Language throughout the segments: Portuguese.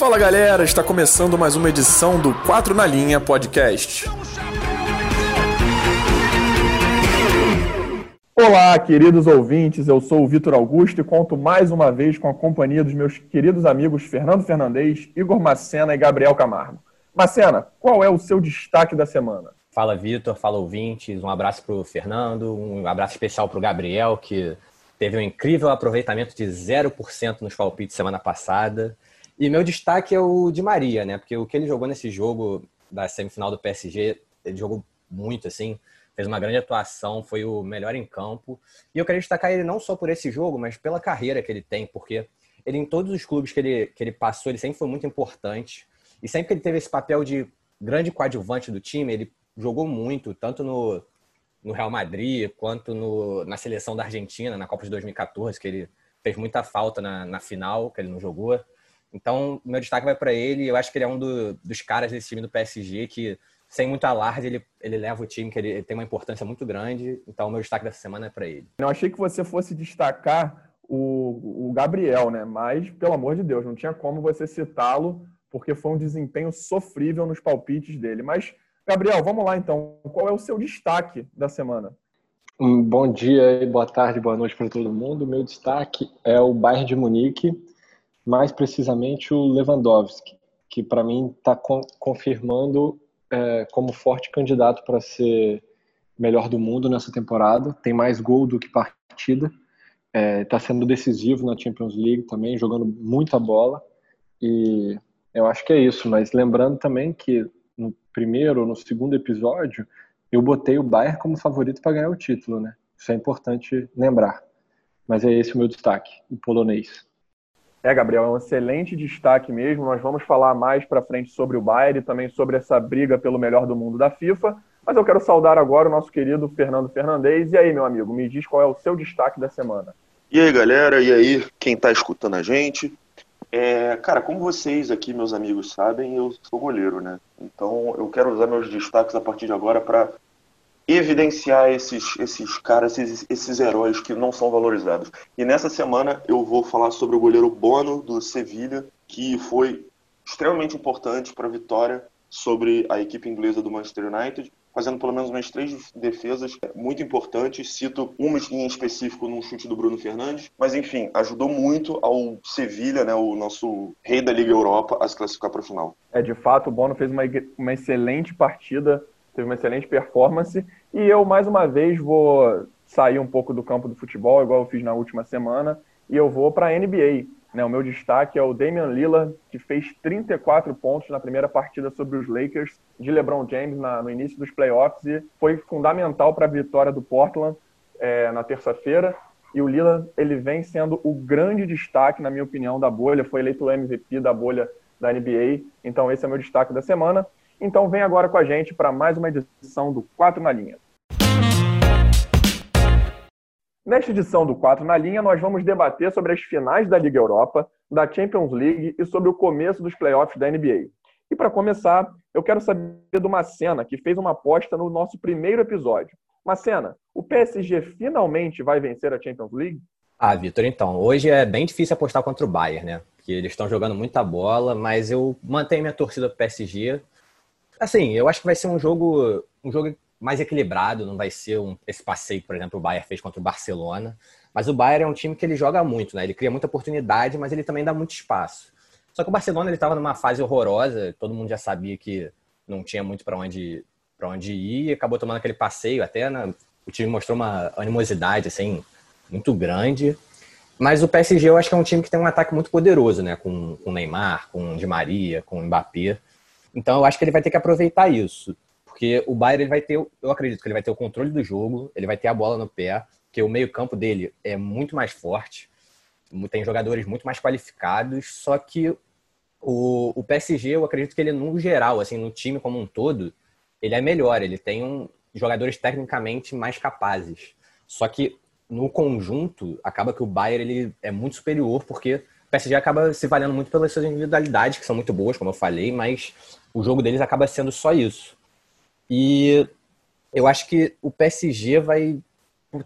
Fala galera, está começando mais uma edição do 4 na Linha Podcast. Olá, queridos ouvintes, eu sou o Vitor Augusto e conto mais uma vez com a companhia dos meus queridos amigos Fernando Fernandes, Igor Macena e Gabriel Camargo. Macena, qual é o seu destaque da semana? Fala Vitor, fala ouvintes, um abraço para o Fernando, um abraço especial para o Gabriel, que teve um incrível aproveitamento de 0% nos palpites semana passada. E meu destaque é o de Maria, né? Porque o que ele jogou nesse jogo da semifinal do PSG, ele jogou muito, assim, fez uma grande atuação, foi o melhor em campo. E eu queria destacar ele não só por esse jogo, mas pela carreira que ele tem, porque ele em todos os clubes que ele, que ele passou, ele sempre foi muito importante. E sempre que ele teve esse papel de grande coadjuvante do time, ele jogou muito, tanto no, no Real Madrid, quanto no, na seleção da Argentina, na Copa de 2014, que ele fez muita falta na, na final, que ele não jogou. Então, meu destaque vai para ele. Eu acho que ele é um do, dos caras desse time do PSG que, sem muito alarde, ele, ele leva o time, que ele, ele tem uma importância muito grande. Então, o meu destaque dessa semana é para ele. Eu achei que você fosse destacar o, o Gabriel, né? Mas, pelo amor de Deus, não tinha como você citá-lo, porque foi um desempenho sofrível nos palpites dele. Mas, Gabriel, vamos lá então. Qual é o seu destaque da semana? Um bom dia, boa tarde, boa noite para todo mundo. Meu destaque é o Bayern de Munique mais precisamente o Lewandowski, que para mim está con confirmando é, como forte candidato para ser melhor do mundo nessa temporada. Tem mais gol do que partida, está é, tá sendo decisivo na Champions League também, jogando muita bola. E eu acho que é isso. Mas lembrando também que no primeiro ou no segundo episódio eu botei o Bayern como favorito para ganhar o título, né? Isso é importante lembrar. Mas é esse o meu destaque, o polonês. É, Gabriel, é um excelente destaque mesmo. Nós vamos falar mais para frente sobre o Bayern e também sobre essa briga pelo melhor do mundo da FIFA. Mas eu quero saudar agora o nosso querido Fernando Fernandes. E aí, meu amigo, me diz qual é o seu destaque da semana. E aí, galera, e aí, quem está escutando a gente? É, cara, como vocês aqui, meus amigos, sabem, eu sou goleiro, né? Então eu quero usar meus destaques a partir de agora para evidenciar esses, esses caras, esses, esses heróis que não são valorizados. E nessa semana eu vou falar sobre o goleiro Bono do Sevilha, que foi extremamente importante para a vitória sobre a equipe inglesa do Manchester United, fazendo pelo menos umas três defesas muito importantes. Cito uma em específico num chute do Bruno Fernandes, mas enfim, ajudou muito ao Sevilha, né, o nosso rei da Liga Europa, a se classificar para a final. É, de fato, o Bono fez uma, uma excelente partida teve uma excelente performance. E eu, mais uma vez, vou sair um pouco do campo do futebol, igual eu fiz na última semana, e eu vou para a NBA. Né? O meu destaque é o Damian Lillard, que fez 34 pontos na primeira partida sobre os Lakers de LeBron James na, no início dos playoffs e foi fundamental para a vitória do Portland é, na terça-feira. E o Lillard ele vem sendo o grande destaque, na minha opinião, da bolha. Foi eleito o MVP da bolha da NBA. Então esse é o meu destaque da semana. Então vem agora com a gente para mais uma edição do 4 na Linha. Nesta edição do 4 na Linha, nós vamos debater sobre as finais da Liga Europa, da Champions League e sobre o começo dos playoffs da NBA. E para começar, eu quero saber de uma cena que fez uma aposta no nosso primeiro episódio. Macena, o PSG finalmente vai vencer a Champions League? Ah, Vitor, então, hoje é bem difícil apostar contra o Bayern, né? Porque eles estão jogando muita bola, mas eu mantenho minha torcida pro PSG Assim, eu acho que vai ser um jogo, um jogo mais equilibrado, não vai ser um, esse passeio, por exemplo, o Bayern fez contra o Barcelona. Mas o Bayern é um time que ele joga muito, né? Ele cria muita oportunidade, mas ele também dá muito espaço. Só que o Barcelona ele estava numa fase horrorosa, todo mundo já sabia que não tinha muito para onde para onde ir, acabou tomando aquele passeio até, né? o time mostrou uma animosidade assim muito grande. Mas o PSG eu acho que é um time que tem um ataque muito poderoso, né? Com o Neymar, com o Di Maria, com o Mbappé. Então eu acho que ele vai ter que aproveitar isso. Porque o Bayern ele vai ter, eu acredito que ele vai ter o controle do jogo, ele vai ter a bola no pé, porque o meio-campo dele é muito mais forte, tem jogadores muito mais qualificados, só que o, o PSG, eu acredito que ele, no geral, assim, no time como um todo, ele é melhor, ele tem um, jogadores tecnicamente mais capazes. Só que no conjunto, acaba que o Bayern ele é muito superior, porque o PSG acaba se valendo muito pelas suas individualidades, que são muito boas, como eu falei, mas o jogo deles acaba sendo só isso. E eu acho que o PSG vai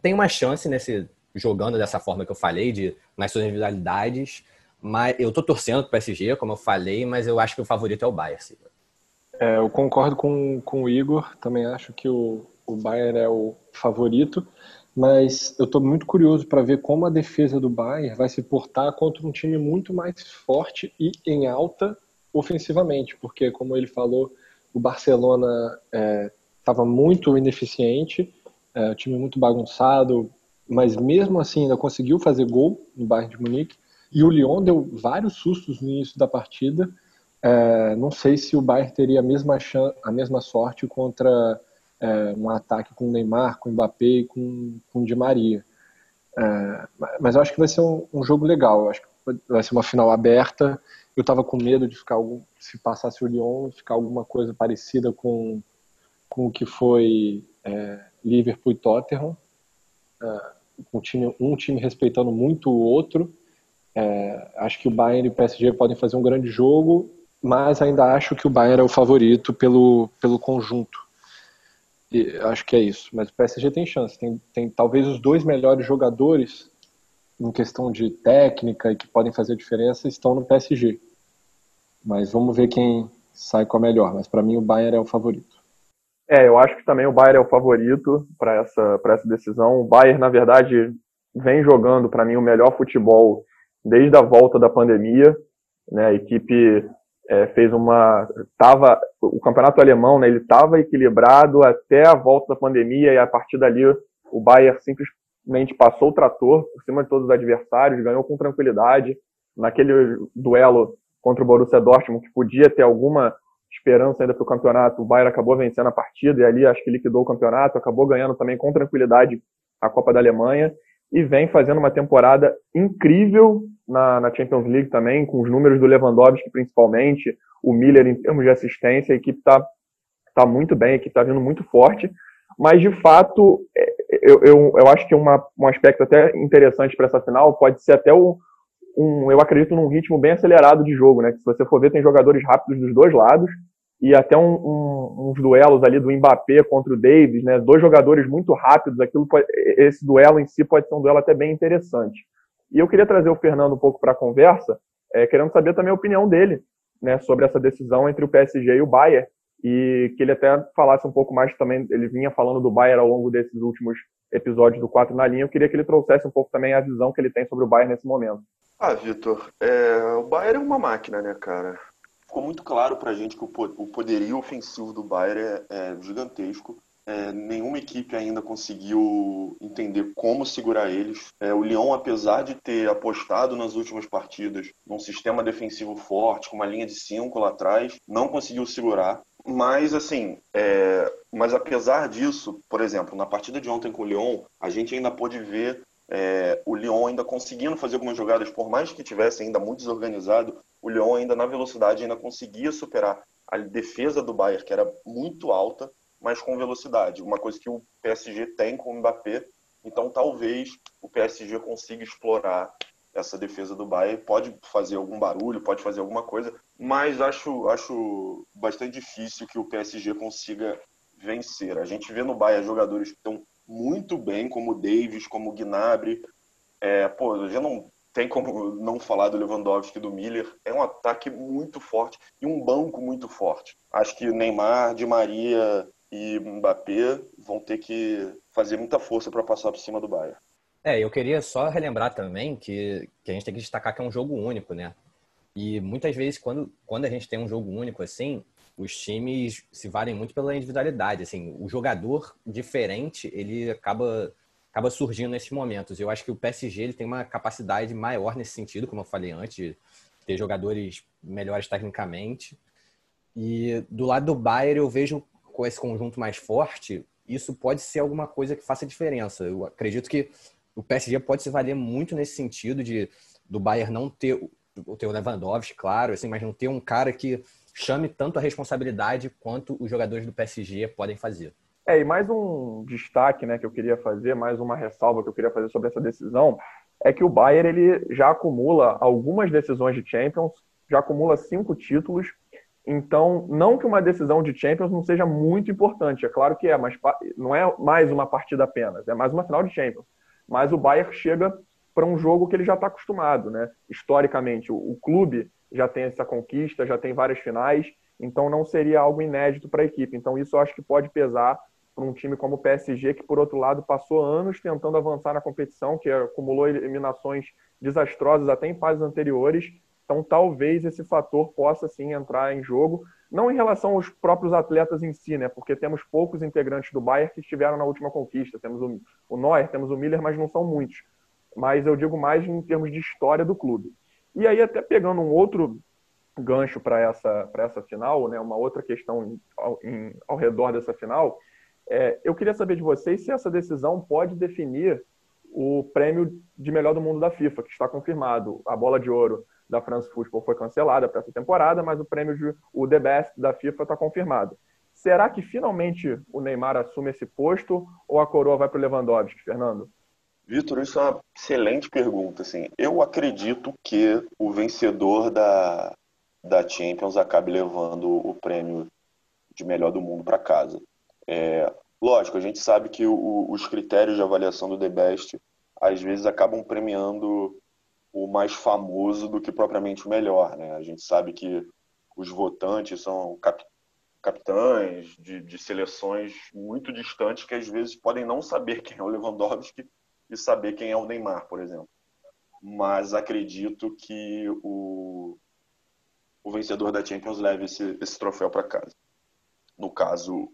tem uma chance nesse jogando dessa forma que eu falei, de nas suas individualidades, Mas eu tô torcendo pro PSG, como eu falei, mas eu acho que o favorito é o Bayern. É, eu concordo com, com o Igor, também acho que o, o Bayern é o favorito, mas eu estou muito curioso para ver como a defesa do Bayern vai se portar contra um time muito mais forte e em alta ofensivamente, porque, como ele falou, o Barcelona estava é, muito ineficiente, é, o time muito bagunçado, mas mesmo assim ainda conseguiu fazer gol no Bayern de Munique, e o Lyon deu vários sustos no início da partida, é, não sei se o Bayern teria a mesma, a mesma sorte contra é, um ataque com o Neymar, com o Mbappé e com, com o Di Maria. É, mas eu acho que vai ser um, um, jogo legal. Eu acho que vai ser uma final aberta. Eu estava com medo de ficar algum, se passasse o Lyon, ficar alguma coisa parecida com, com o que foi é, Liverpool e Tottenham. É, um time, um time respeitando muito o outro. É, acho que o Bayern e o PSG podem fazer um grande jogo mas ainda acho que o Bayern é o favorito pelo, pelo conjunto. E acho que é isso. Mas o PSG tem chance. Tem, tem talvez os dois melhores jogadores em questão de técnica e que podem fazer diferença estão no PSG. Mas vamos ver quem sai com a melhor. Mas para mim o Bayern é o favorito. É, eu acho que também o Bayern é o favorito para essa, essa decisão. O Bayern, na verdade, vem jogando para mim o melhor futebol desde a volta da pandemia. Né? A equipe é, fez uma tava o campeonato alemão né, ele estava equilibrado até a volta da pandemia e a partir dali o Bayern simplesmente passou o trator por cima de todos os adversários ganhou com tranquilidade. Naquele duelo contra o Borussia Dortmund que podia ter alguma esperança ainda para o campeonato o Bayern acabou vencendo a partida e ali acho que liquidou o campeonato acabou ganhando também com tranquilidade a Copa da Alemanha e vem fazendo uma temporada incrível na, na, Champions League também, com os números do Lewandowski principalmente, o Miller em termos de assistência, a equipe está tá muito bem, a equipe está vindo muito forte, mas de fato é, eu, eu, eu acho que uma, um aspecto até interessante para essa final pode ser até um, eu acredito num ritmo bem acelerado de jogo, né? Que se você for ver, tem jogadores rápidos dos dois lados, e até um, um, uns duelos ali do Mbappé contra o Davis, né? Dois jogadores muito rápidos, aquilo pode, esse duelo em si pode ser um duelo até bem interessante. E eu queria trazer o Fernando um pouco para a conversa, é, querendo saber também a opinião dele, né, sobre essa decisão entre o PSG e o Bayern, e que ele até falasse um pouco mais também, ele vinha falando do Bayern ao longo desses últimos episódios do 4 na linha, eu queria que ele trouxesse um pouco também a visão que ele tem sobre o Bayern nesse momento. Ah, Vitor, é, o Bayern é uma máquina, né, cara? ficou muito claro para a gente que o poderio ofensivo do Bayern é, é gigantesco. É, nenhuma equipe ainda conseguiu entender como segurar eles. É, o Lyon, apesar de ter apostado nas últimas partidas num sistema defensivo forte, com uma linha de cinco lá atrás, não conseguiu segurar. Mas, assim, é, mas apesar disso, por exemplo, na partida de ontem com o Lyon, a gente ainda pôde ver é, o Lyon ainda conseguindo fazer algumas jogadas, por mais que tivesse ainda muito desorganizado, o Lyon ainda na velocidade ainda conseguia superar a defesa do Bayern, que era muito alta, mas com velocidade. Uma coisa que o PSG tem com o Mbappé. Então talvez o PSG consiga explorar essa defesa do Bayern. Pode fazer algum barulho, pode fazer alguma coisa, mas acho, acho bastante difícil que o PSG consiga vencer. A gente vê no Bayern jogadores que estão muito bem, como o Davis, como o Gnabry. É, pô, já não tem como não falar do Lewandowski e do Miller. É um ataque muito forte e um banco muito forte. Acho que Neymar, Di Maria e Mbappé vão ter que fazer muita força para passar por cima do Bayern. É, eu queria só relembrar também que, que a gente tem que destacar que é um jogo único, né? E muitas vezes, quando, quando a gente tem um jogo único assim, os times se valem muito pela individualidade. Assim, o jogador diferente, ele acaba acaba surgindo nesses momentos. Eu acho que o PSG ele tem uma capacidade maior nesse sentido, como eu falei antes, de ter jogadores melhores tecnicamente. E do lado do Bayern eu vejo com esse conjunto mais forte, isso pode ser alguma coisa que faça diferença. Eu acredito que o PSG pode se valer muito nesse sentido de do Bayern não ter o ter o Lewandowski, claro, assim, mas não ter um cara que chame tanto a responsabilidade quanto os jogadores do PSG podem fazer. É, e mais um destaque né, que eu queria fazer, mais uma ressalva que eu queria fazer sobre essa decisão, é que o Bayern ele já acumula algumas decisões de Champions, já acumula cinco títulos, então não que uma decisão de Champions não seja muito importante, é claro que é, mas não é mais uma partida apenas, é mais uma final de Champions. Mas o Bayern chega para um jogo que ele já está acostumado, né? Historicamente, o, o, clube já tem essa conquista, já tem várias finais, então não seria algo inédito para a equipe. Então isso eu acho que pode pesar para um time como o PSG, que por outro lado passou anos tentando avançar na competição, que acumulou eliminações desastrosas até em fases anteriores. Então talvez esse fator possa sim entrar em jogo, não em relação aos próprios atletas em si, né? Porque temos poucos integrantes do Bayern que estiveram na última conquista. Temos o, o Neuer, temos o Miller, mas não são muitos. Mas eu digo mais em termos de história do clube. E aí até pegando um outro gancho para essa essa final, né? Uma outra questão ao, em, ao redor dessa final é, eu queria saber de vocês se essa decisão pode definir o prêmio de melhor do mundo da FIFA, que está confirmado. A bola de ouro da France Football foi cancelada para essa temporada, mas o prêmio de o The Best da FIFA está confirmado. Será que finalmente o Neymar assume esse posto ou a coroa vai para o Lewandowski, Fernando? Vitor, isso é uma excelente pergunta. Assim. Eu acredito que o vencedor da, da Champions acabe levando o prêmio de melhor do mundo para casa. É, lógico, a gente sabe que o, os critérios de avaliação do The Best às vezes acabam premiando o mais famoso do que propriamente o melhor. Né? A gente sabe que os votantes são cap, capitães de, de seleções muito distantes que às vezes podem não saber quem é o Lewandowski e saber quem é o Neymar, por exemplo. Mas acredito que o, o vencedor da Champions leve esse, esse troféu para casa. No caso,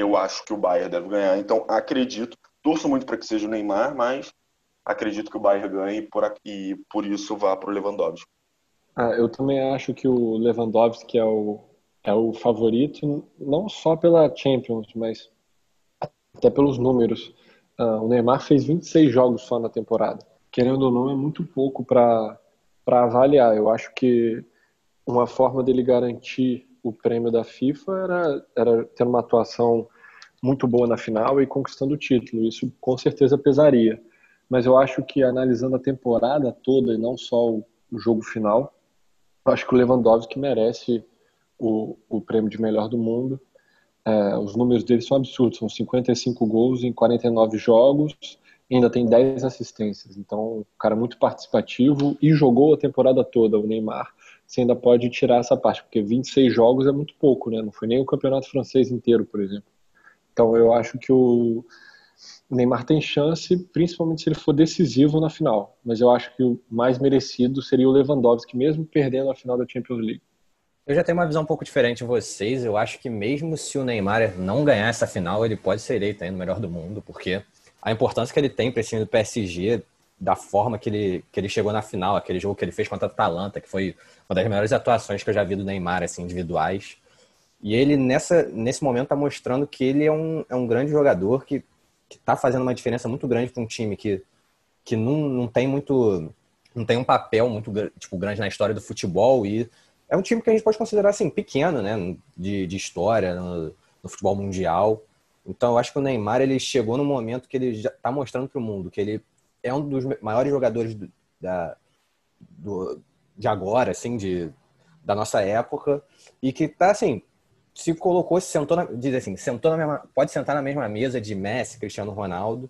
eu acho que o Bayern deve ganhar. Então, acredito, torço muito para que seja o Neymar, mas acredito que o Bayern ganhe e por, e por isso vá para o Lewandowski. Ah, eu também acho que o Lewandowski é o, é o favorito, não só pela Champions, mas até pelos números. Ah, o Neymar fez 26 jogos só na temporada. Querendo ou não, é muito pouco para avaliar. Eu acho que uma forma dele garantir o prêmio da FIFA era, era ter uma atuação muito boa na final e conquistando o título. Isso com certeza pesaria. Mas eu acho que analisando a temporada toda e não só o, o jogo final, acho que o Lewandowski merece o, o prêmio de melhor do mundo. É, os números dele são absurdos, são 55 gols em 49 jogos, ainda tem 10 assistências. Então, um cara muito participativo e jogou a temporada toda, o Neymar você ainda pode tirar essa parte, porque 26 jogos é muito pouco, né? Não foi nem o campeonato francês inteiro, por exemplo. Então eu acho que o Neymar tem chance, principalmente se ele for decisivo na final. Mas eu acho que o mais merecido seria o Lewandowski, mesmo perdendo a final da Champions League. Eu já tenho uma visão um pouco diferente de vocês. Eu acho que mesmo se o Neymar não ganhar essa final, ele pode ser eleito ainda o melhor do mundo, porque a importância que ele tem para esse time do PSG da forma que ele, que ele chegou na final, aquele jogo que ele fez contra a Atalanta, que foi uma das melhores atuações que eu já vi do Neymar, assim, individuais. E ele, nessa, nesse momento, está mostrando que ele é um, é um grande jogador que está fazendo uma diferença muito grande para um time que, que não, não tem muito. não tem um papel muito tipo, grande na história do futebol. E é um time que a gente pode considerar assim, pequeno, né? De, de história no, no futebol mundial. Então, eu acho que o Neymar ele chegou no momento que ele já está mostrando para o mundo que ele é um dos maiores jogadores do, da, do, de agora, assim, de, da nossa época, e que tá assim, se colocou, se sentou na, diz assim, sentou na mesma, pode sentar na mesma mesa de Messi, Cristiano Ronaldo.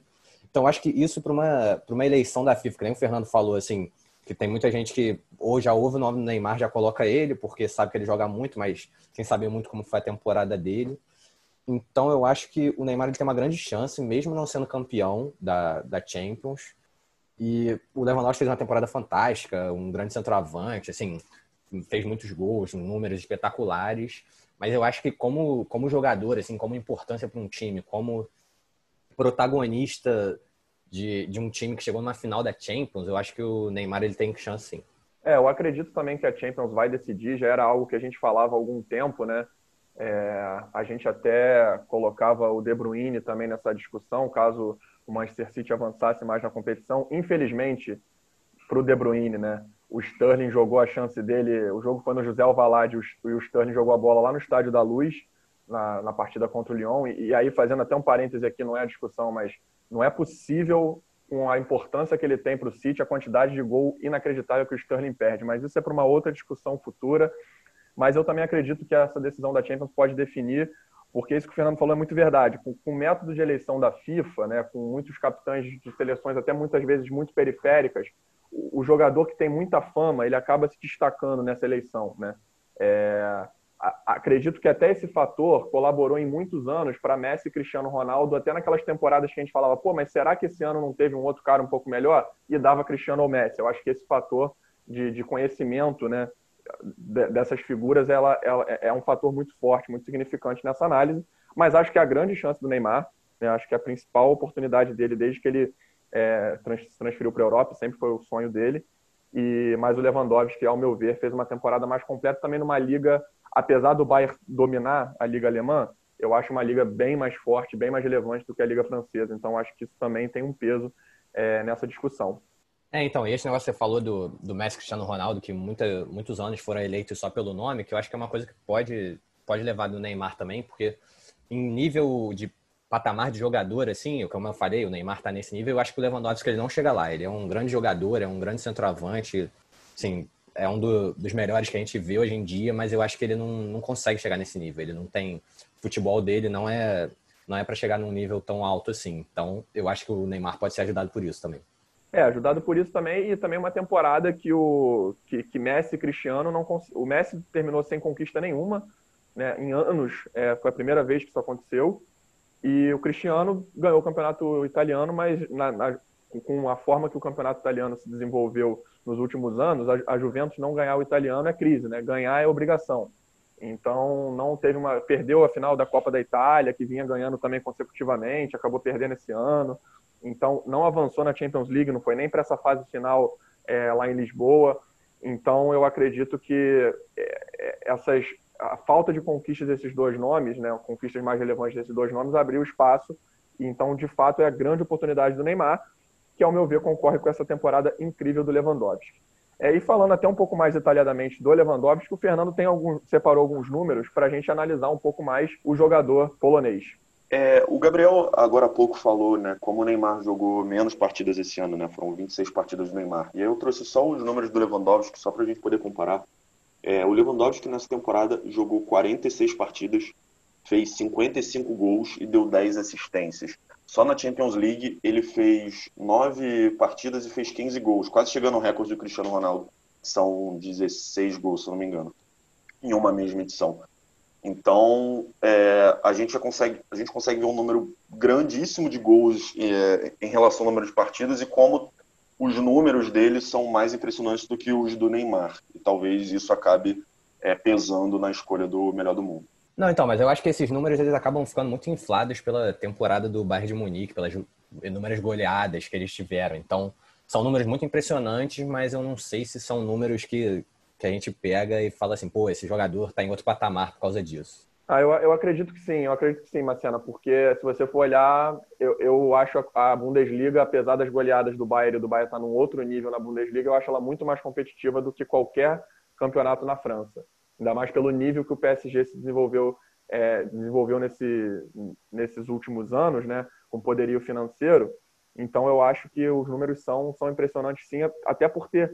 Então acho que isso para uma uma eleição da FIFA, que nem o Fernando falou assim, que tem muita gente que ou já ouve o nome do Neymar, já coloca ele, porque sabe que ele joga muito, mas sem saber muito como foi a temporada dele. Então eu acho que o Neymar tem uma grande chance, mesmo não sendo campeão da, da Champions, e o Lewandowski fez uma temporada fantástica, um grande centroavante, assim, fez muitos gols, números espetaculares. Mas eu acho que como, como jogador, assim, como importância para um time, como protagonista de, de um time que chegou na final da Champions, eu acho que o Neymar ele tem chance sim. É, eu acredito também que a Champions vai decidir, já era algo que a gente falava há algum tempo, né? É, a gente até colocava o De Bruyne também nessa discussão, caso o Manchester City avançasse mais na competição. Infelizmente, para o De Bruyne, né? O Sterling jogou a chance dele. O jogo foi no José Alvalade e o Sterling jogou a bola lá no Estádio da Luz, na, na partida contra o Lyon. E, e, aí, fazendo até um parêntese aqui, não é a discussão, mas não é possível, com a importância que ele tem para o City, a quantidade de gol inacreditável que o Sterling perde. Mas isso é para uma outra discussão futura. Mas eu também acredito que essa decisão da Champions pode definir porque isso que o Fernando falou é muito verdade. Com, com o método de eleição da FIFA, né, com muitos capitães de seleções até muitas vezes muito periféricas, o, o jogador que tem muita fama, ele acaba se destacando nessa eleição, né? É, acredito que até esse fator colaborou em muitos anos para Messi e Cristiano Ronaldo, até naquelas temporadas que a gente falava, pô, mas será que esse ano não teve um outro cara um pouco melhor? E dava Cristiano ou Messi. Eu acho que esse fator de, de conhecimento, né, dessas figuras, ela, ela, é, é um fator muito forte, muito significante nessa análise. Mas acho que a grande chance do Neymar, né, acho que a principal oportunidade dele desde que ele é, trans, transferiu para a Europa, sempre foi o sonho dele. E mas o Lewandowski, ao meu ver, fez uma temporada mais completa também numa liga, apesar do Bayern dominar a liga alemã, eu acho uma liga bem mais forte, bem mais relevante do que a liga francesa. Então acho que isso também tem um peso é, nessa discussão. É, então, e esse negócio que você falou do, do Messi Cristiano Ronaldo, que muita, muitos anos foram eleitos só pelo nome, que eu acho que é uma coisa que pode, pode levar do Neymar também, porque em nível de patamar de jogador, assim, como eu falei, o Neymar tá nesse nível, eu acho que o Lewandowski ele não chega lá. Ele é um grande jogador, é um grande centroavante, assim, é um do, dos melhores que a gente vê hoje em dia, mas eu acho que ele não, não consegue chegar nesse nível. Ele não tem. O futebol dele não é não é para chegar num nível tão alto assim. Então, eu acho que o Neymar pode ser ajudado por isso também. É, ajudado por isso também, e também uma temporada que o que, que Messi e Cristiano não O Messi terminou sem conquista nenhuma, né? Em anos, é, foi a primeira vez que isso aconteceu. E o Cristiano ganhou o campeonato italiano, mas na, na, com a forma que o campeonato italiano se desenvolveu nos últimos anos, a, a, Juventus não ganhar o italiano é crise, né? Ganhar é obrigação. Então não teve uma perdeu a final da Copa da Itália, que vinha ganhando também consecutivamente, acabou perdendo esse ano. Então não avançou na Champions League, não foi nem para essa fase final é, lá em Lisboa. Então eu acredito que é, é, essas a falta de conquistas desses dois nomes, né, conquistas mais relevantes desses dois nomes, abriu espaço. Então, de fato, é a grande oportunidade do Neymar, que, ao meu ver, concorre com essa temporada incrível do Lewandowski. É, e falando até um pouco mais detalhadamente do Lewandowski, o Fernando tem alguns, separou alguns números para a gente analisar um pouco mais o jogador polonês. É, o Gabriel agora há pouco falou, né, como o Neymar jogou menos partidas esse ano, né, foram 26 partidas do Neymar. E aí eu trouxe só os números do Lewandowski, só para a gente poder comparar. É, o Lewandowski nessa temporada jogou 46 partidas, fez 55 gols e deu 10 assistências. Só na Champions League ele fez 9 partidas e fez 15 gols, quase chegando ao recorde do Cristiano Ronaldo. São 16 gols, se não me engano, em uma mesma edição. Então, é, a gente consegue, a gente consegue ver um número grandíssimo de gols é, em relação ao número de partidas e como os números dele são mais impressionantes do que os do Neymar. E talvez isso acabe é, pesando na escolha do melhor do mundo. Não, então, mas eu acho que esses números eles acabam ficando muito inflados pela temporada do Bayern de Munique, pelas inúmeras goleadas que eles tiveram. Então, são números muito impressionantes, mas eu não sei se são números que, que a gente pega e fala assim, pô, esse jogador está em outro patamar por causa disso. Ah, eu, eu acredito que sim, eu acredito que sim, Marciana, porque se você for olhar, eu, eu acho a Bundesliga, apesar das goleadas do Bayern do Bayern estar num outro nível na Bundesliga, eu acho ela muito mais competitiva do que qualquer campeonato na França. Ainda mais pelo nível que o PSG se desenvolveu, é, desenvolveu nesse, nesses últimos anos, né, com poderio financeiro. Então eu acho que os números são, são impressionantes sim, até por ter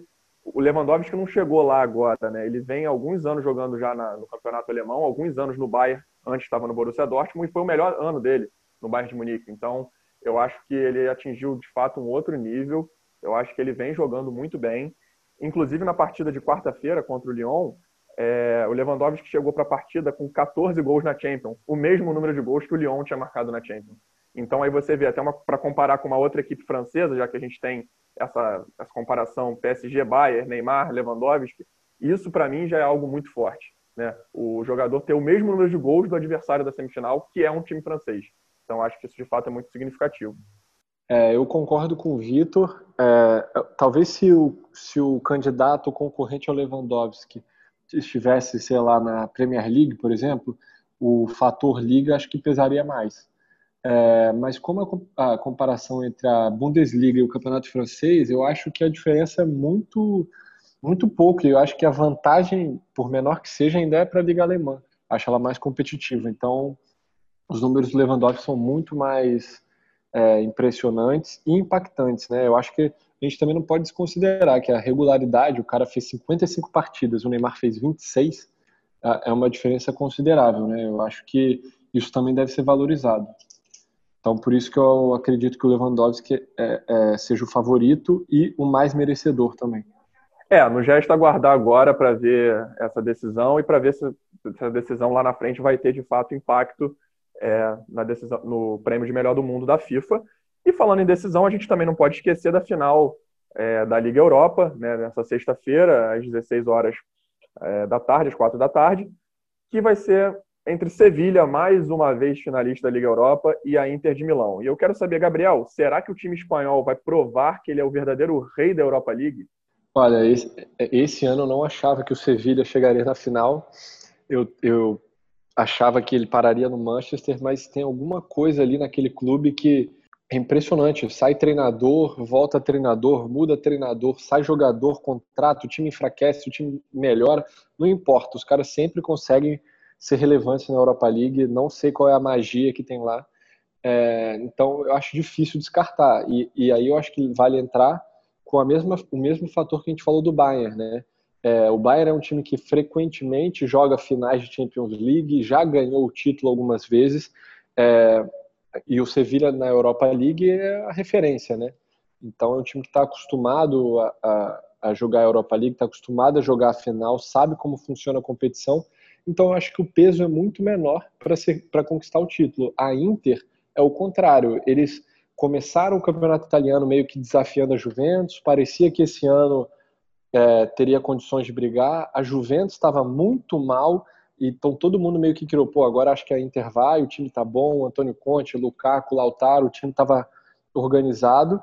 o Lewandowski não chegou lá agora, né? Ele vem alguns anos jogando já na, no campeonato alemão, alguns anos no Bayern, antes estava no Borussia Dortmund e foi o melhor ano dele no Bayern de Munique. Então, eu acho que ele atingiu de fato um outro nível. Eu acho que ele vem jogando muito bem. Inclusive na partida de quarta-feira contra o Lyon, é, o Lewandowski chegou para a partida com 14 gols na Champions, o mesmo número de gols que o Lyon tinha marcado na Champions. Então aí você vê até para comparar com uma outra equipe francesa, já que a gente tem essa, essa comparação PSG, Bayern, Neymar, Lewandowski, isso para mim já é algo muito forte. Né? O jogador ter o mesmo número de gols do adversário da semifinal, que é um time francês. Então acho que isso de fato é muito significativo. É, eu concordo com o Vitor. É, talvez se o, se o candidato concorrente ao Lewandowski estivesse, sei lá, na Premier League, por exemplo, o fator liga acho que pesaria mais. É, mas como a, comparação entre a Bundesliga e o campeonato francês, eu acho que a diferença é muito, muito pouco. E eu acho que a vantagem, por menor que seja, ainda é para a Liga Alemã. Acho ela mais competitiva. Então, os números do Lewandowski são muito mais é, impressionantes e impactantes. Né? Eu acho que a gente também não pode desconsiderar que a regularidade, o cara fez 55 partidas, o Neymar fez 26, é uma diferença considerável. Né? Eu acho que isso também deve ser valorizado. Então, por isso que eu acredito que o Lewandowski é, é, seja o favorito e o mais merecedor também. É, no gesto aguardar agora para ver essa decisão e para ver se essa decisão lá na frente vai ter de fato impacto é, na decisão, no prêmio de melhor do mundo da FIFA. E falando em decisão, a gente também não pode esquecer da final é, da Liga Europa, né, nessa sexta-feira, às 16 horas é, da tarde, às 4 da tarde, que vai ser entre Sevilha, mais uma vez finalista da Liga Europa, e a Inter de Milão. E eu quero saber, Gabriel, será que o time espanhol vai provar que ele é o verdadeiro rei da Europa League? Olha, esse, esse ano eu não achava que o Sevilha chegaria na final. Eu, eu achava que ele pararia no Manchester, mas tem alguma coisa ali naquele clube que é impressionante. Sai treinador, volta treinador, muda treinador, sai jogador, contrato, o time enfraquece, o time melhora. Não importa, os caras sempre conseguem ser relevantes na Europa League. Não sei qual é a magia que tem lá. É, então eu acho difícil descartar. E, e, aí eu acho que vale entrar com a mesma, o mesmo fator que a gente falou do Bayern, né? É, o Bayern é um time que frequentemente joga finais de Champions League, já ganhou o título algumas vezes. É, e o Sevilla na Europa League é a referência, né? Então é um time que está acostumado a, a, a, jogar a Europa League, está acostumado a jogar a final, sabe como funciona a competição. Então eu acho que o peso é muito menor para conquistar o título. A Inter é o contrário. Eles começaram o campeonato italiano meio que desafiando a Juventus. Parecia que esse ano é, teria condições de brigar. A Juventus estava muito mal então todo mundo meio que criou, pô, agora acho que a Inter vai, o time tá bom, Antônio Conte, Lukaku, Lautaro, o time tava organizado.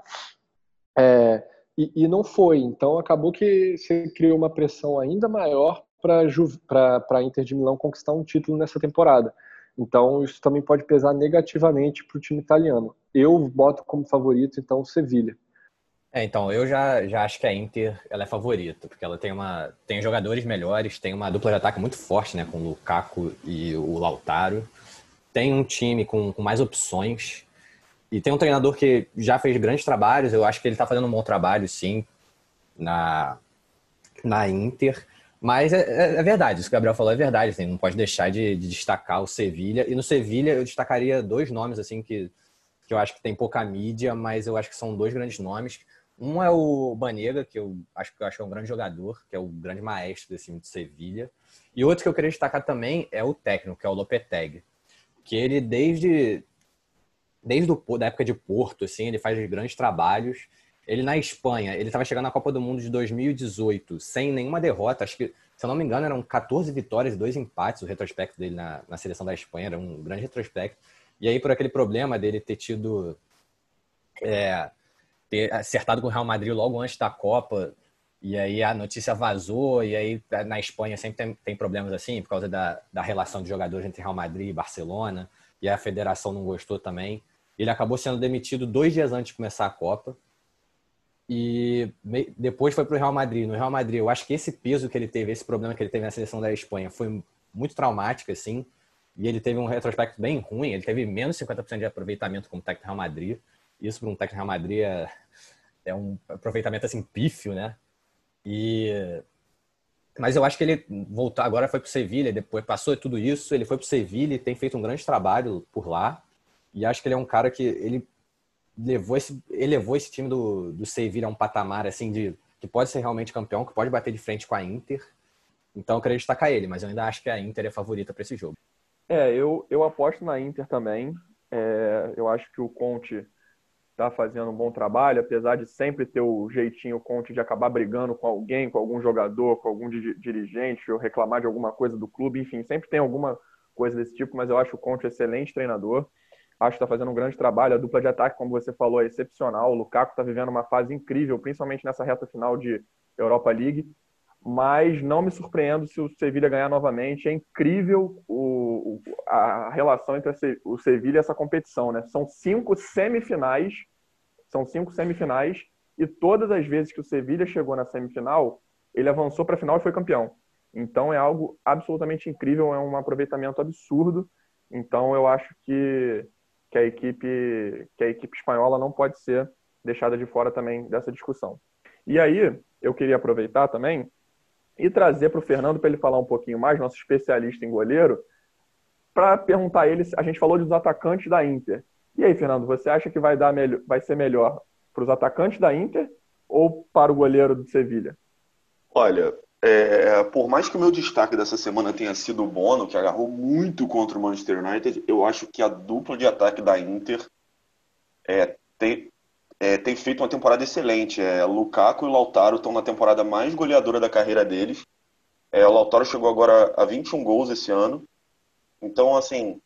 É, e, e, não foi. Então acabou que você criou uma pressão ainda maior para a Inter de Milão conquistar um título nessa temporada. Então isso também pode pesar negativamente para o time italiano. Eu boto como favorito então o Sevilha. É, então, eu já, já acho que a Inter ela é favorita, porque ela tem, uma, tem jogadores melhores, tem uma dupla de ataque muito forte, né, com o Lukaku e o Lautaro. Tem um time com, com mais opções. E tem um treinador que já fez grandes trabalhos, eu acho que ele está fazendo um bom trabalho, sim, na, na Inter. Mas é, é, é, verdade, isso que o Gabriel falou é verdade, assim, não pode deixar de, de destacar o Sevilha. E no Sevilha eu destacaria dois nomes assim que, que eu acho que tem pouca mídia, mas eu acho que são dois grandes nomes. Um é o Banega, que eu acho que eu acho que é um grande jogador, que é o grande maestro desse time de Sevilha. E outro que eu queria destacar também é o técnico, que é o Lopetegui, que ele desde desde o, da época de Porto, assim, ele faz grandes trabalhos. Ele na Espanha, ele estava chegando na Copa do Mundo de 2018 sem nenhuma derrota. Acho que, se eu não me engano, eram 14 vitórias e dois empates. O retrospecto dele na, na seleção da Espanha era um grande retrospecto. E aí, por aquele problema dele ter tido é, ter acertado com o Real Madrid logo antes da Copa, e aí a notícia vazou, e aí na Espanha sempre tem, tem problemas assim, por causa da, da relação de jogadores entre Real Madrid e Barcelona, e a federação não gostou também. Ele acabou sendo demitido dois dias antes de começar a Copa. E depois foi para o Real Madrid. No Real Madrid, eu acho que esse peso que ele teve, esse problema que ele teve na seleção da Espanha, foi muito traumático, assim. E ele teve um retrospecto bem ruim. Ele teve menos 50% de aproveitamento como técnico do Real Madrid. Isso para um técnico do Real Madrid é, é um aproveitamento assim pífio, né? E mas eu acho que ele voltou agora foi para o Sevilha, depois passou tudo isso, ele foi para o Sevilha e tem feito um grande trabalho por lá. E acho que ele é um cara que ele levou esse ele levou esse time do, do Sevilha a um patamar assim de que pode ser realmente campeão, que pode bater de frente com a Inter. Então eu queria destacar ele, mas eu ainda acho que a Inter é favorita para esse jogo. É, eu, eu aposto na Inter também. É, eu acho que o Conte está fazendo um bom trabalho, apesar de sempre ter o jeitinho Conte de acabar brigando com alguém, com algum jogador, com algum dirigente, ou reclamar de alguma coisa do clube, enfim, sempre tem alguma coisa desse tipo, mas eu acho o Conte um excelente treinador. Acho que está fazendo um grande trabalho. A dupla de ataque, como você falou, é excepcional. O Lukaku está vivendo uma fase incrível, principalmente nessa reta final de Europa League. Mas não me surpreendo se o Sevilha ganhar novamente. É incrível o, a relação entre o Sevilha e essa competição, né? São cinco semifinais, são cinco semifinais e todas as vezes que o Sevilha chegou na semifinal, ele avançou para a final e foi campeão. Então é algo absolutamente incrível, é um aproveitamento absurdo. Então eu acho que, que a equipe que a equipe espanhola não pode ser deixada de fora também dessa discussão. E aí eu queria aproveitar também e trazer para o Fernando para ele falar um pouquinho mais, nosso especialista em goleiro, para perguntar a ele, a gente falou dos atacantes da Inter. E aí, Fernando, você acha que vai, dar melhor, vai ser melhor para os atacantes da Inter ou para o goleiro do Sevilha? Olha, é, por mais que o meu destaque dessa semana tenha sido o Bono, que agarrou muito contra o Manchester United, eu acho que a dupla de ataque da Inter é, tem, é, tem feito uma temporada excelente. É, Lukaku e Lautaro estão na temporada mais goleadora da carreira deles. É, o Lautaro chegou agora a 21 gols esse ano. Então, assim,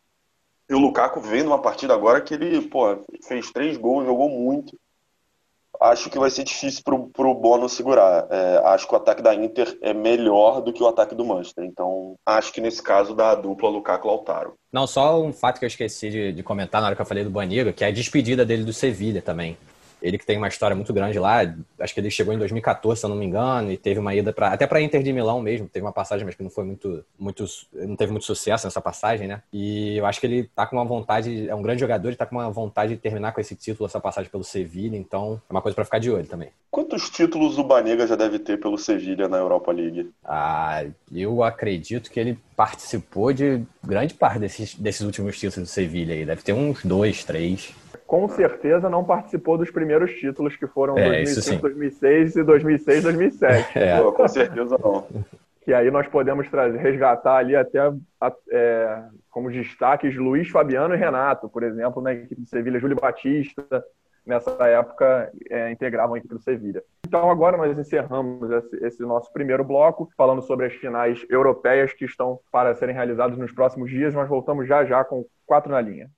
e o Lukaku vendo uma partida agora que ele pô, fez três gols, jogou muito acho que vai ser difícil para o Bono segurar. É, acho que o ataque da Inter é melhor do que o ataque do Manchester. Então, acho que nesse caso dá a dupla Lukaku-Lautaro. Não, só um fato que eu esqueci de, de, comentar na hora que eu falei do Banega, que é a despedida dele do Sevilha também. Ele que tem uma história muito grande lá, acho que ele chegou em 2014, se eu não me engano, e teve uma ida para até para Inter de Milão mesmo, teve uma passagem, mas que não foi muito, muito, não teve muito sucesso nessa passagem, né? E eu acho que ele tá com uma vontade, é um grande jogador, ele tá com uma vontade de terminar com esse título, essa passagem pelo Sevilha, então é uma coisa para ficar de olho também. Quantos títulos o Banega já deve ter pelo Sevilha na Europa League? Ah, eu acredito que ele participou de grande parte desses, desses últimos títulos do Sevilha aí, deve ter uns dois, três com certeza não participou dos primeiros títulos que foram é, 2005, 2006 e 2006, 2007. É. Pô, com certeza não. Que aí nós podemos trazer, resgatar ali até é, como destaques Luiz Fabiano e Renato, por exemplo, na equipe do Sevilha, Júlio Batista, nessa época é, integravam a equipe do Sevilha. Então agora nós encerramos esse, esse, nosso primeiro bloco, falando sobre as finais europeias que estão para serem realizadas nos próximos dias. Nós voltamos já já com quatro na linha.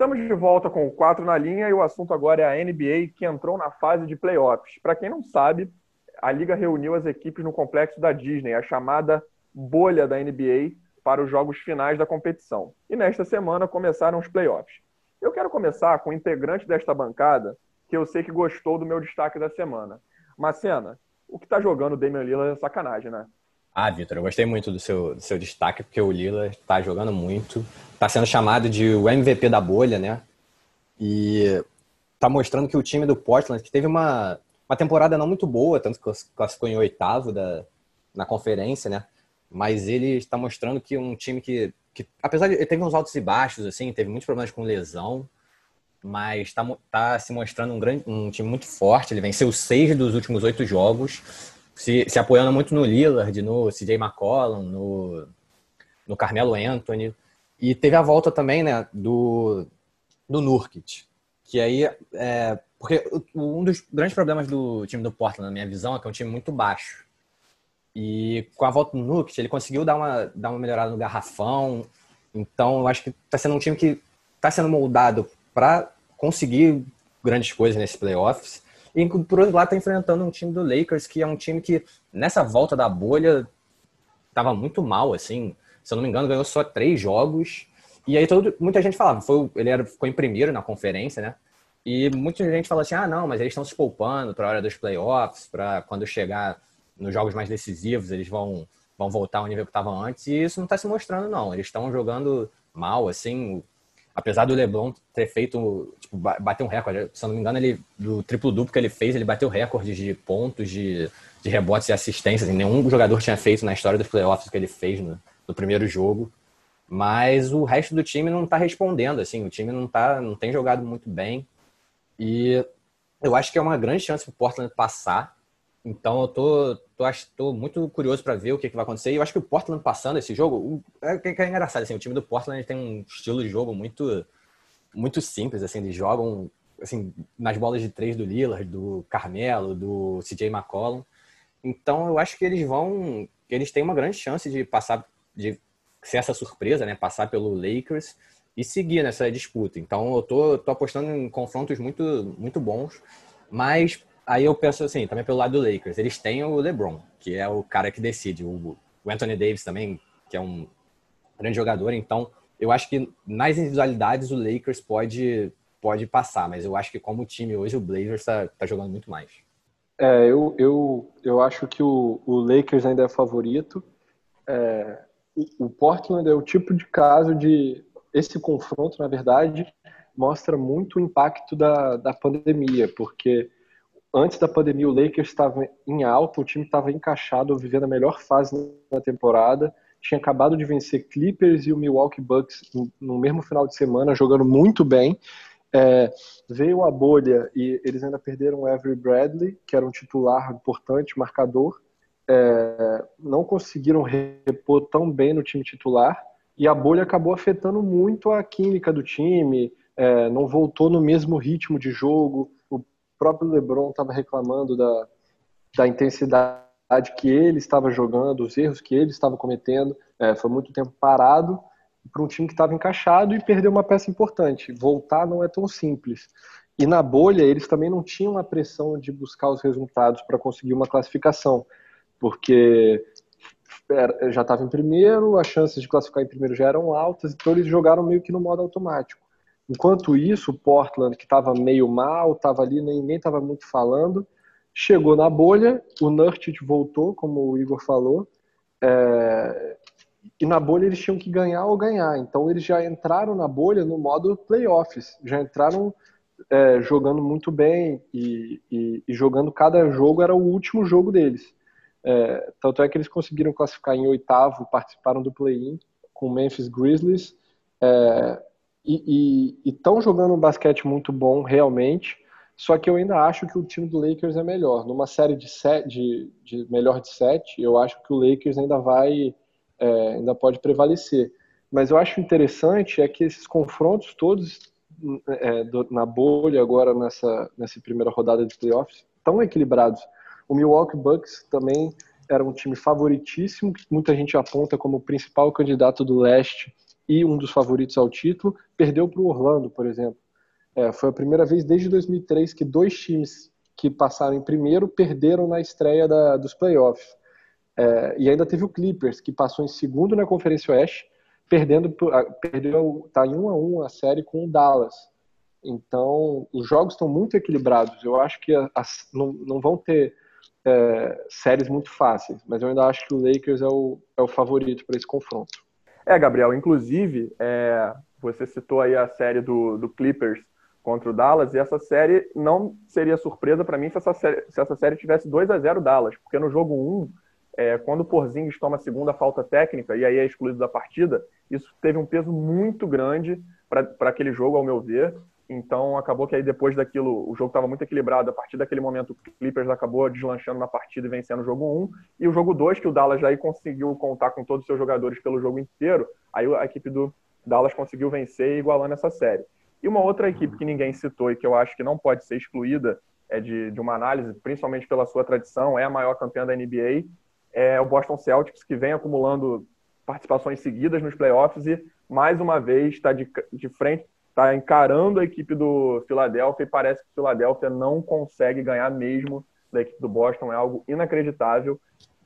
Estamos de volta com o 4 na linha e o assunto agora é a NBA, que entrou na fase de playoffs. Para quem não sabe, a liga reuniu as equipes no complexo da Disney, a chamada bolha da NBA, para os jogos finais da competição. E nesta semana começaram os playoffs. Eu quero começar com o integrante desta bancada, que eu sei que gostou do meu destaque da semana. Macena, o que está jogando o Damian Lillard é sacanagem, né? Ah, Vitor, eu gostei muito do seu, do seu destaque, porque o Lila está jogando muito, está sendo chamado de o MVP da bolha, né? E está mostrando que o time do Portland, que teve uma, uma temporada não muito boa, tanto que classificou em oitavo da, na conferência, né? Mas ele está mostrando que um time que, que apesar de ele teve uns altos e baixos, assim, teve muitos problemas com lesão, mas está tá se mostrando um, grande, um time muito forte. Ele venceu seis dos últimos oito jogos se, se apoiando muito no Lillard, no CJ McCollum, no, no Carmelo Anthony. E teve a volta também né, do, do Nurkic, que aí é, porque um dos grandes problemas do time do Portland, na minha visão, é que é um time muito baixo. E com a volta do Nurkic, ele conseguiu dar uma, dar uma melhorada no garrafão. Então, eu acho que está sendo um time que está sendo moldado para conseguir grandes coisas nesses playoffs. E por outro lado, está enfrentando um time do Lakers, que é um time que, nessa volta da bolha, estava muito mal, assim. Se eu não me engano, ganhou só três jogos. E aí todo, muita gente falava, foi, ele era, ficou em primeiro na conferência, né? E muita gente fala assim: ah, não, mas eles estão se poupando para a hora dos playoffs, para quando chegar nos jogos mais decisivos, eles vão, vão voltar ao nível que estavam antes. E isso não está se mostrando, não. Eles estão jogando mal, assim apesar do LeBron ter feito, tipo, bater um recorde, se não me engano, ele, do triplo-duplo que ele fez, ele bateu recordes de pontos, de, de rebotes e assistências. Assim, nenhum jogador tinha feito na história dos playoffs que ele fez no, no primeiro jogo. Mas o resto do time não está respondendo, assim, o time não, tá, não tem jogado muito bem. E eu acho que é uma grande chance para o Portland passar. Então eu tô, tô, tô muito curioso para ver o que, que, vai acontecer. E eu acho que o Portland passando esse jogo, é, é, engraçado, assim, o time do Portland tem um estilo de jogo muito muito simples, assim, eles jogam assim, nas bolas de três do Lillard, do Carmelo, do CJ McCollum. Então eu acho que eles vão, que eles têm uma grande chance de passar, de ser essa surpresa, né, passar pelo Lakers e seguir nessa disputa. Então eu tô, tô apostando em confrontos muito muito bons, mas Aí eu penso assim, também pelo lado do Lakers, eles têm o LeBron, que é o cara que decide, o, Anthony Davis também, que é um grande jogador, então eu acho que nas individualidades o Lakers pode, pode passar, mas eu acho que como time hoje o Blazers está tá jogando muito mais. É, eu, eu, eu acho que o, o Lakers ainda é favorito. É, o Portland é o tipo de caso de. Esse confronto, na verdade, mostra muito o impacto da, da pandemia, porque antes da pandemia, o Lakers estava em alta, o time estava encaixado, vivendo a melhor fase na temporada, tinha acabado de vencer Clippers e o Milwaukee Bucks no mesmo final de semana, jogando muito bem. É, veio a bolha e eles ainda perderam o Avery Bradley, que era um titular importante, marcador. É, não conseguiram repor tão bem no time titular e a bolha acabou afetando muito a química do time, é, não voltou no mesmo ritmo de jogo. Próprio LeBron estava reclamando da, da intensidade que ele estava jogando, os erros que ele estava cometendo. É, foi muito tempo parado para um time que estava encaixado e perdeu uma peça importante. Voltar não é tão simples. E na bolha, eles também não tinham a pressão de buscar os resultados para conseguir uma classificação, porque já estava em primeiro, as chances de classificar em primeiro já eram altas, então eles jogaram meio que no modo automático. Enquanto isso, o Portland, que estava meio mal, estava ali, ninguém estava muito falando, chegou na bolha, o Nurkic voltou, como o Igor falou, é, e na bolha eles tinham que ganhar ou ganhar. Então eles já entraram na bolha no modo playoffs, já entraram é, jogando muito bem e, e, e, jogando cada jogo era o último jogo deles. É, tanto é que eles conseguiram classificar em oitavo, participaram do play-in com o Memphis Grizzlies é, e estão jogando um basquete muito bom realmente. Só que eu ainda acho que o time do Lakers é melhor. Numa série de, set, de, de melhor de sete, eu acho que o Lakers ainda vai é, ainda pode prevalecer. Mas eu acho interessante é que esses confrontos todos é, do, na bolha agora nessa, nessa primeira rodada de playoffs estão equilibrados. O Milwaukee Bucks também era um time favoritíssimo, que muita gente aponta como o principal candidato do leste e um dos favoritos ao título, perdeu para o Orlando, por exemplo. É, foi a primeira vez desde 2003 que dois times que passaram em primeiro perderam na estreia da, dos playoffs. É, e ainda teve o Clippers, que passou em segundo na Conferência Oeste, perdendo, perdeu, tá em 1 a 1 a série com o Dallas. Então, os jogos estão muito equilibrados. Eu acho que as, não, não vão ter é, séries muito fáceis, mas eu ainda acho que o Lakers é o, é o favorito para esse confronto. É, Gabriel, inclusive, é, você citou aí a série do, do Clippers contra o Dallas, e essa série não seria surpresa para mim se essa, série, se essa série tivesse 2 a 0 Dallas, porque no jogo 1 é, quando o Porzingis toma a segunda falta técnica e aí é excluído da partida, isso teve um peso muito grande para aquele jogo, ao meu ver. Então acabou que aí depois daquilo, o jogo estava muito equilibrado. A partir daquele momento, o Clippers acabou deslanchando na partida e vencendo o jogo 1. E o jogo 2, que o Dallas aí conseguiu contar com todos os seus jogadores pelo jogo inteiro, aí a equipe do Dallas conseguiu vencer igualando essa série. E uma outra equipe que ninguém citou e que eu acho que não pode ser excluída é de, de uma análise, principalmente pela sua tradição, é a maior campeã da NBA, é o Boston Celtics, que vem acumulando participações seguidas nos playoffs e, mais uma vez, está de, de frente, está encarando a equipe do Philadelphia e parece que o Philadelphia não consegue ganhar mesmo da equipe do Boston. É algo inacreditável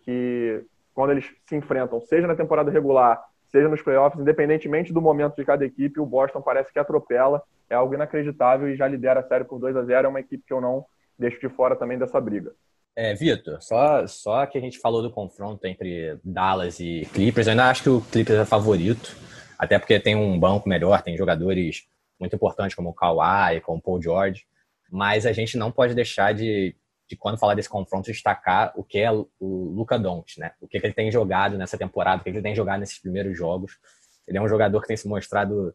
que, quando eles se enfrentam, seja na temporada regular, seja nos playoffs, independentemente do momento de cada equipe, o Boston parece que atropela. É algo inacreditável e já lidera a série por 2 a 0 É uma equipe que eu não deixo de fora também dessa briga. É, Vitor, só, só que a gente falou do confronto entre Dallas e Clippers, eu ainda acho que o Clippers é favorito, até porque tem um banco melhor, tem jogadores muito importantes como o Kawhi, como o Paul George, mas a gente não pode deixar de, de quando falar desse confronto, destacar o que é o Luca Doncic, né? O que, que ele tem jogado nessa temporada, o que, que ele tem jogado nesses primeiros jogos. Ele é um jogador que tem se mostrado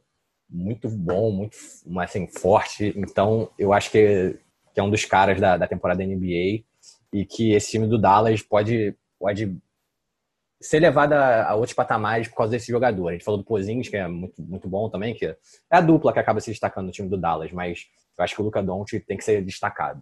muito bom, muito assim, forte, então eu acho que, que é um dos caras da, da temporada da NBA e que esse time do Dallas pode, pode ser levado a, outros patamares por causa desse jogador. A gente falou do Pozinhos, que é muito, muito bom também, que é a dupla que acaba se destacando no time do Dallas, mas eu acho que o Luca Doncic tem que ser destacado.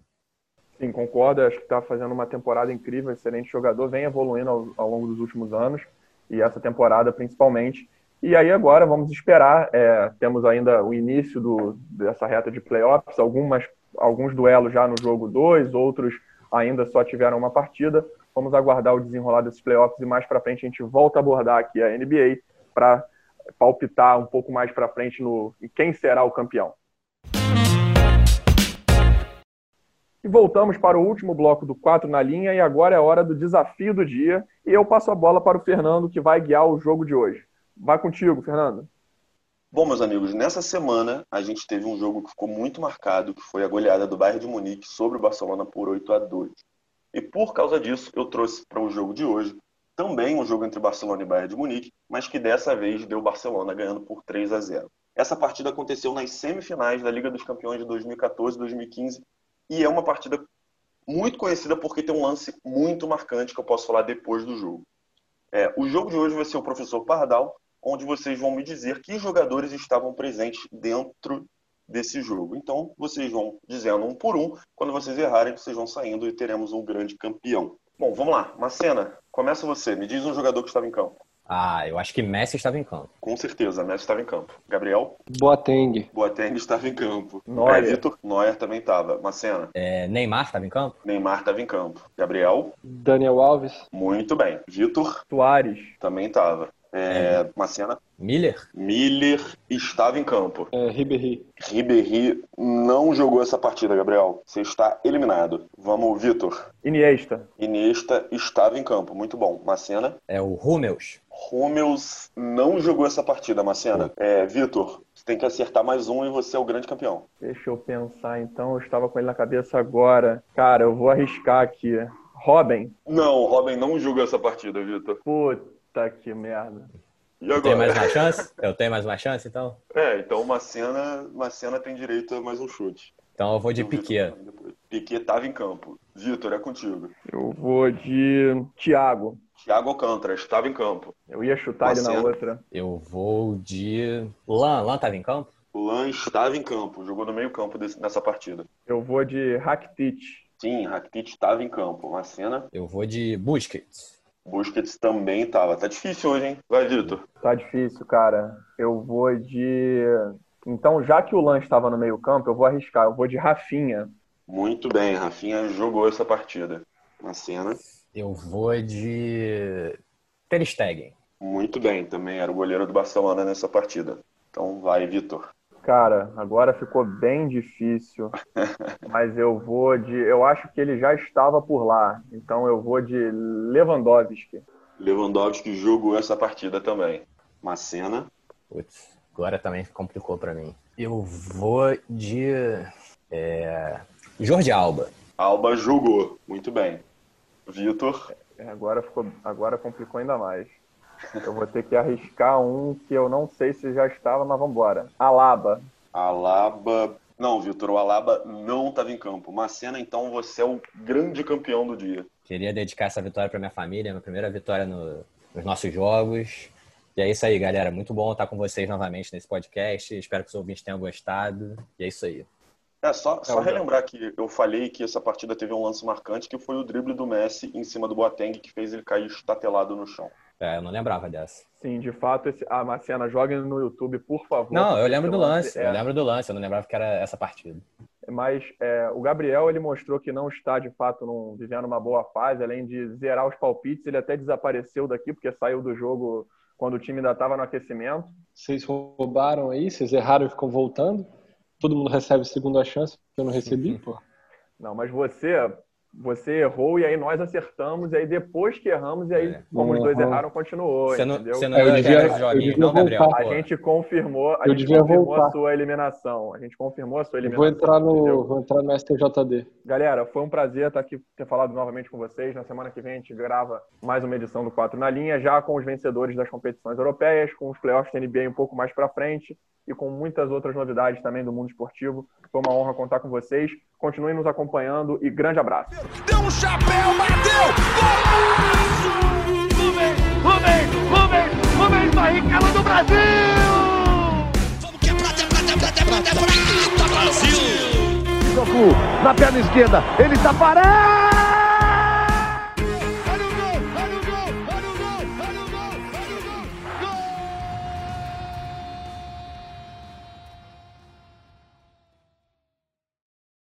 Sim, concordo. Acho que está fazendo uma temporada incrível, excelente jogador, vem evoluindo ao, ao, longo dos últimos anos e essa temporada principalmente. E aí agora vamos esperar. É, temos ainda o início do, dessa reta de playoffs, algumas, alguns duelos já no jogo 2, outros ainda só tiveram uma partida. Vamos aguardar o desenrolar desses playoffs e mais para frente a gente volta a abordar aqui a NBA para palpitar um pouco mais para frente no em quem será o campeão. E voltamos para o último bloco do 4 na linha e agora é a hora do desafio do dia e eu passo a bola para o Fernando que vai guiar o jogo de hoje. Vai contigo, Fernando. Bom, meus amigos, nessa semana a gente teve um jogo que ficou muito marcado, que foi a goleada do Bayern de Munique sobre o Barcelona por 8 a 2. E por causa disso, eu trouxe para o jogo de hoje também um jogo entre Barcelona e Bayern de Munique, mas que dessa vez deu Barcelona ganhando por 3 a 0. Essa partida aconteceu nas semifinais da Liga dos Campeões de 2014 e 2015 e é uma partida muito conhecida porque tem um lance muito marcante que eu posso falar depois do jogo. É, o jogo de hoje vai ser o professor Pardal, onde vocês vão me dizer que jogadores estavam presentes dentro desse jogo. Então, vocês vão dizendo um por um. Quando vocês errarem, vocês vão saindo e teremos um grande campeão. Bom, vamos lá. Macena, começa você. Me diz um jogador que estava em campo. Ah, eu acho que Messi estava em campo. Com certeza, Messi estava em campo. Gabriel? Boateng. Boateng estava em campo. Neuer. É, Vitor? Neuer também estava. Macena? É, Neymar estava em campo? Neymar estava em campo. Gabriel? Daniel Alves. Muito bem. Vitor? Soares. Também estava. É, Macena? Miller? Miller estava em campo. É, Ribéry. Ribéry não jogou essa partida, Gabriel. Você está eliminado. Vamos, Vitor. Iniesta. Iniesta estava em campo. Muito bom. Macena? É o Hummels? Hummels não jogou essa partida, Macena. É, Vitor, você tem que acertar mais um e você é o grande campeão. Deixa eu pensar então, eu estava com ele na cabeça agora. Cara, eu vou arriscar aqui. Robin. Não, o Robin não jogou essa partida, Vitor. Puta que merda. E Tem mais agora? uma chance? Eu tenho mais uma chance, então? É, então uma cena, uma cena tem direito a mais um chute. Então eu vou de Piquet. Piquet estava em campo. Vitor, é contigo. Eu vou de Thiago. Thiago Alcântara estava em campo. Eu ia chutar ele na Marcelo. outra. Eu vou de. Lan, Lan estava em campo? O Lan estava em campo, jogou no meio campo desse- nessa partida. Eu vou de Rakitic. Sim, Rakitic estava em campo. Uma cena, Eu vou de Busquets. Busquets também estava. Tá difícil hoje, hein? Vai, Vitor. Tá difícil, cara. Eu vou de. Então, já que o Lan estava no meio-campo, eu vou arriscar. Eu vou de Rafinha. Muito bem, Rafinha jogou essa partida. Uma cena, Eu vou de. Ter Stegen. muito bem, também era o goleiro do Barcelona nessa partida. Então vai, Vitor. Cara, agora ficou bem difícil. Mas eu vou de. Eu acho que ele já estava por lá. Então eu vou de Lewandowski. Lewandowski jogou essa partida também. Uma cena, Putz, agora também complicou pra mim. Eu vou de. É... Jorge Alba. Alba jogou. Muito bem. Vitor, É, Agora, ficou, agora complicou ainda mais. Eu vou ter que arriscar um que eu não sei se já estava, mas vamos embora. Alaba. Alaba. Não, Vitor, o Alaba não estava em campo. Uma cena, então você é o grande campeão do dia. Queria dedicar essa vitória pra minha família, minha primeira vitória no- nos nossos jogos. E é isso aí, galera. Muito bom estar com vocês novamente nesse podcast. Espero que os ouvintes tenham gostado. E é isso aí. É, só, só É, o- relembrar que eu falei que essa partida teve um lance marcante, que foi o drible do Messi em cima do Boateng, que fez ele cair estatelado no chão. É, eu não lembrava dessa. Sim, de fato, esse... ah, Marciana, joga no YouTube, por favor. Não, eu lembro do esse lance. é- Eu lembro do lance. Eu não lembrava que era essa partida. Mas é, o Gabriel ele mostrou que não está de fato num, vivendo uma boa fase, além de zerar os palpites, ele até desapareceu daqui porque saiu do jogo quando o time ainda estava no aquecimento. Vocês roubaram aí, vocês erraram e ficam voltando. Todo mundo recebe segunda chance, eu não recebi, pô. Não, mas você você errou e aí nós acertamos e aí depois que erramos e aí É. como os dois Uhum. erraram continuou, Você não, entendeu? você não É, eu ia devia- eu joguinho, devia não, Gabriel? voltar. A Pô. gente confirmou, a Eu gente devia confirmou a voltar. sua eliminação. A gente confirmou a sua eliminação. vou entrar no, entendeu? vou entrar no STJD. Galera, foi um prazer estar aqui ter falado novamente com vocês. Na semana que vem a gente grava mais uma edição do 4 na linha, já com os vencedores das competições europeias, com os playoffs da NBA um pouco mais para frente e com muitas outras novidades também do mundo esportivo. Foi uma honra contar com vocês. Continuem nos acompanhando e grande abraço. Deu um chapéu, bateu! Golaço! Rubens, Rubens, Rubens, Rubens Barrichello do Brasil! Vamos que é prata, é prata, é prata, é prata, é prata, Brasil! Cafu, na perna esquerda, ele está parado!